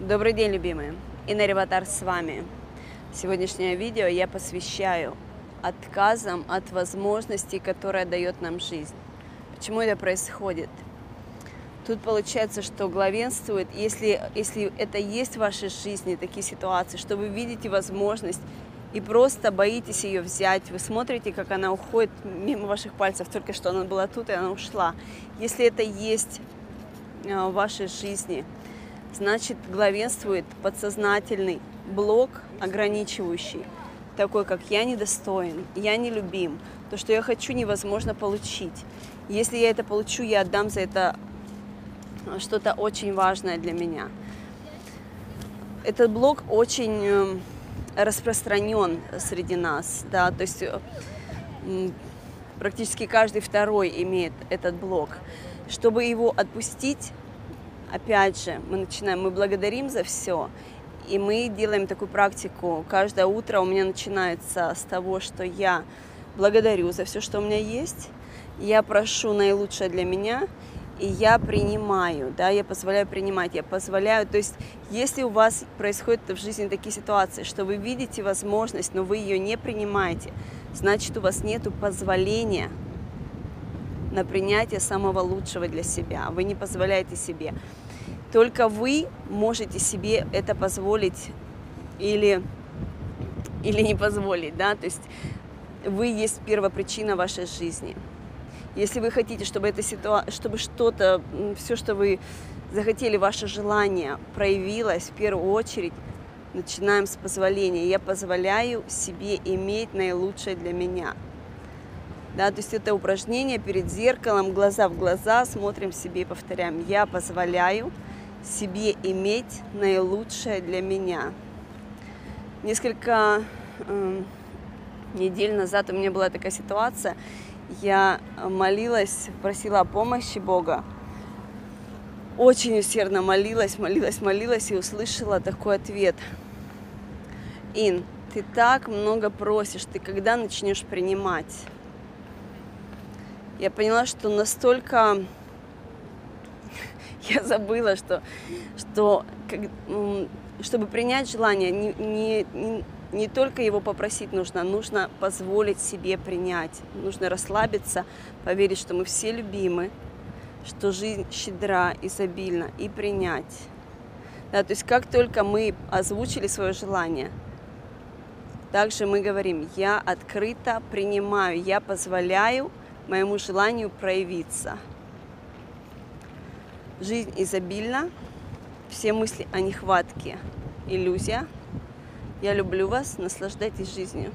Добрый день, любимые! Инна Реватар с вами. Сегодняшнее видео я посвящаю отказам от возможностей, которые дает нам жизнь. Почему это происходит? Тут получается, что главенствует, если, если это есть в вашей жизни, такие ситуации, что вы видите возможность и просто боитесь ее взять. Вы смотрите, как она уходит мимо ваших пальцев. Только что она была тут, и она ушла. Если это есть э, в вашей жизни – значит главенствует подсознательный блок ограничивающий, такой как «я недостоин», «я не любим», то, что я хочу, невозможно получить. Если я это получу, я отдам за это что-то очень важное для меня. Этот блок очень э, распространен среди нас, да, то есть практически каждый второй имеет этот блок. Чтобы его отпустить, опять же, мы начинаем, мы благодарим за все, и мы делаем такую практику. Каждое утро у меня начинается с того, что я благодарю за все, что у меня есть, я прошу наилучшее для меня, и я принимаю, да, я позволяю принимать, я позволяю, то есть если у вас происходят в жизни такие ситуации, что вы видите возможность, но вы ее не принимаете, значит у вас нет позволения на принятие самого лучшего для себя. Вы не позволяете себе. Только вы можете себе это позволить или, или не позволить, да, то есть вы есть первопричина вашей жизни. Если вы хотите, чтобы эта ситуация, чтобы что-то, все, что вы захотели, ваше желание проявилось в первую очередь, начинаем с позволения. Я позволяю себе иметь наилучшее для меня – да, то есть это упражнение перед зеркалом, глаза в глаза, смотрим себе и повторяем. Я позволяю себе иметь наилучшее для меня. Несколько э, недель назад у меня была такая ситуация. Я молилась, просила о помощи Бога. Очень усердно молилась, молилась, молилась и услышала такой ответ. Ин, ты так много просишь, ты когда начнешь принимать? Я поняла, что настолько я забыла, что, что как, чтобы принять желание, не, не, не, только его попросить нужно, нужно позволить себе принять, нужно расслабиться, поверить, что мы все любимы, что жизнь щедра, изобильна, и принять. Да, то есть как только мы озвучили свое желание, также мы говорим, я открыто принимаю, я позволяю моему желанию проявиться. Жизнь изобильна, все мысли о нехватке – иллюзия. Я люблю вас, наслаждайтесь жизнью.